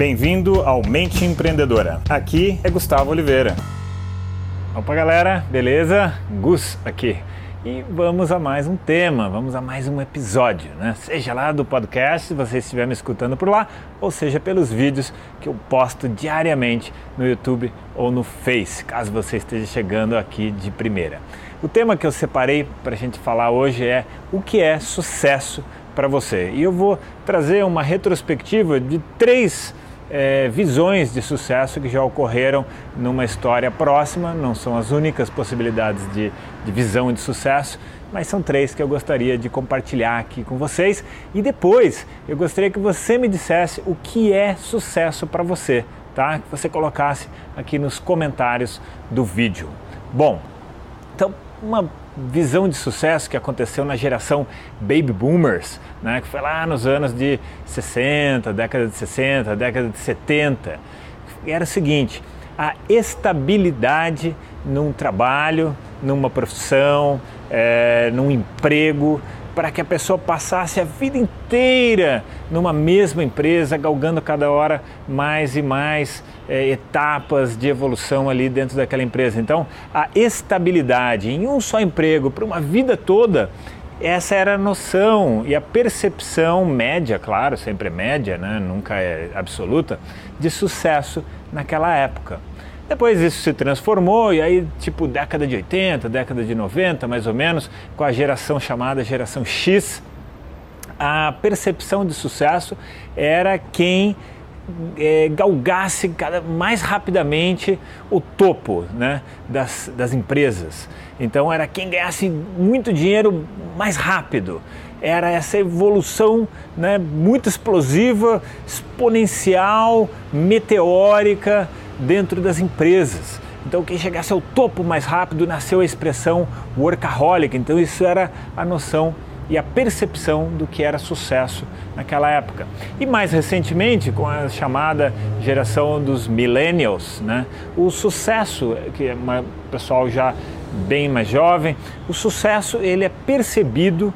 Bem-vindo ao Mente Empreendedora. Aqui é Gustavo Oliveira. Opa, galera, beleza? Gus aqui. E vamos a mais um tema, vamos a mais um episódio, né? Seja lá do podcast, se você estiver me escutando por lá, ou seja pelos vídeos que eu posto diariamente no YouTube ou no Face, caso você esteja chegando aqui de primeira. O tema que eu separei para a gente falar hoje é o que é sucesso para você. E eu vou trazer uma retrospectiva de três é, visões de sucesso que já ocorreram numa história próxima, não são as únicas possibilidades de, de visão de sucesso, mas são três que eu gostaria de compartilhar aqui com vocês. E depois eu gostaria que você me dissesse o que é sucesso para você, tá? Que você colocasse aqui nos comentários do vídeo. Bom, então uma visão de sucesso que aconteceu na geração Baby Boomers, né, que foi lá nos anos de 60, década de 60, década de 70, era o seguinte: a estabilidade num trabalho, numa profissão, é, num emprego, para que a pessoa passasse a vida inteira numa mesma empresa, galgando cada hora mais e mais é, etapas de evolução ali dentro daquela empresa. Então, a estabilidade em um só emprego para uma vida toda, essa era a noção e a percepção média, claro, sempre é média, né? nunca é absoluta, de sucesso naquela época. Depois isso se transformou e aí, tipo, década de 80, década de 90, mais ou menos, com a geração chamada geração X, a percepção de sucesso era quem é, galgasse cada, mais rapidamente o topo né, das, das empresas. Então era quem ganhasse muito dinheiro mais rápido. Era essa evolução né, muito explosiva, exponencial, meteórica dentro das empresas. Então, quem chegasse ao topo mais rápido nasceu a expressão workaholic. Então, isso era a noção e a percepção do que era sucesso naquela época. E mais recentemente, com a chamada geração dos millennials, né, o sucesso, que é um pessoal já bem mais jovem, o sucesso ele é percebido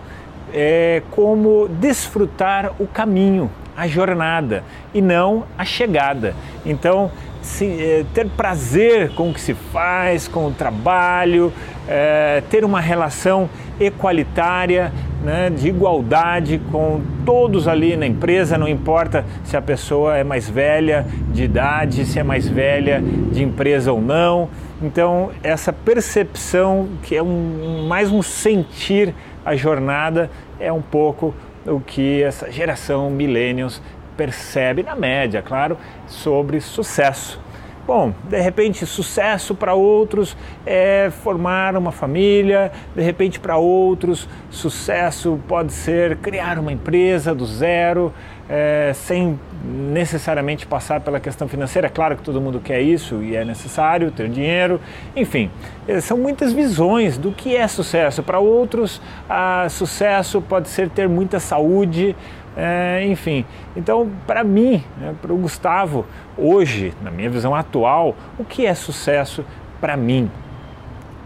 é, como desfrutar o caminho, a jornada e não a chegada. Então, se, é, ter prazer com o que se faz, com o trabalho, é, ter uma relação equalitária, né, de igualdade com todos ali na empresa, não importa se a pessoa é mais velha de idade, se é mais velha de empresa ou não. Então, essa percepção, que é um, mais um sentir a jornada, é um pouco o que essa geração millennials percebe, na média, claro, sobre sucesso. Bom, de repente, sucesso para outros é formar uma família, de repente, para outros, sucesso pode ser criar uma empresa do zero, é, sem necessariamente passar pela questão financeira. Claro que todo mundo quer isso e é necessário ter dinheiro. Enfim, é, são muitas visões do que é sucesso. Para outros, a sucesso pode ser ter muita saúde, é, enfim, então para mim, né, para o Gustavo, hoje, na minha visão atual, o que é sucesso para mim?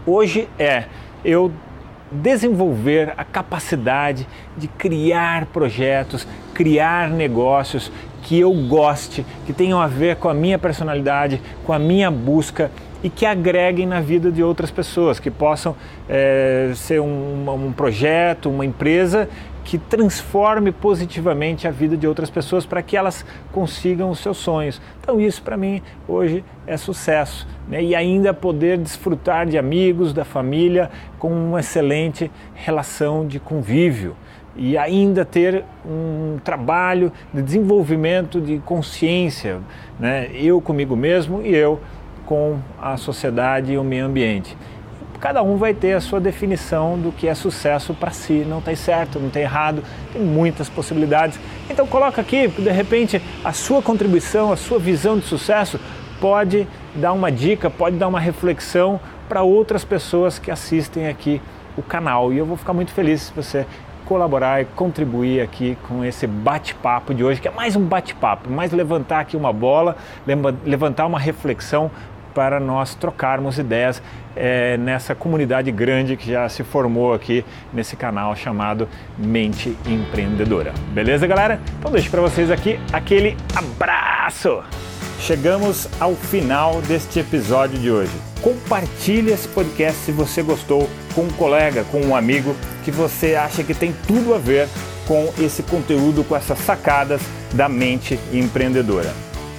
Hoje é eu desenvolver a capacidade de criar projetos, criar negócios que eu goste, que tenham a ver com a minha personalidade, com a minha busca e que agreguem na vida de outras pessoas, que possam é, ser um, um projeto, uma empresa que transforme positivamente a vida de outras pessoas para que elas consigam os seus sonhos. Então isso para mim hoje é sucesso, né? E ainda poder desfrutar de amigos, da família com uma excelente relação de convívio e ainda ter um trabalho de desenvolvimento de consciência, né? Eu comigo mesmo e eu com a sociedade e o meio ambiente cada um vai ter a sua definição do que é sucesso para si. Não tem certo, não tem errado, tem muitas possibilidades. Então coloca aqui, de repente, a sua contribuição, a sua visão de sucesso pode dar uma dica, pode dar uma reflexão para outras pessoas que assistem aqui o canal. E eu vou ficar muito feliz se você colaborar e contribuir aqui com esse bate-papo de hoje, que é mais um bate-papo, mais levantar aqui uma bola, levantar uma reflexão para nós trocarmos ideias é, nessa comunidade grande que já se formou aqui nesse canal chamado Mente Empreendedora. Beleza, galera? Então deixo para vocês aqui aquele abraço! Chegamos ao final deste episódio de hoje. Compartilhe esse podcast se você gostou com um colega, com um amigo que você acha que tem tudo a ver com esse conteúdo, com essas sacadas da mente empreendedora.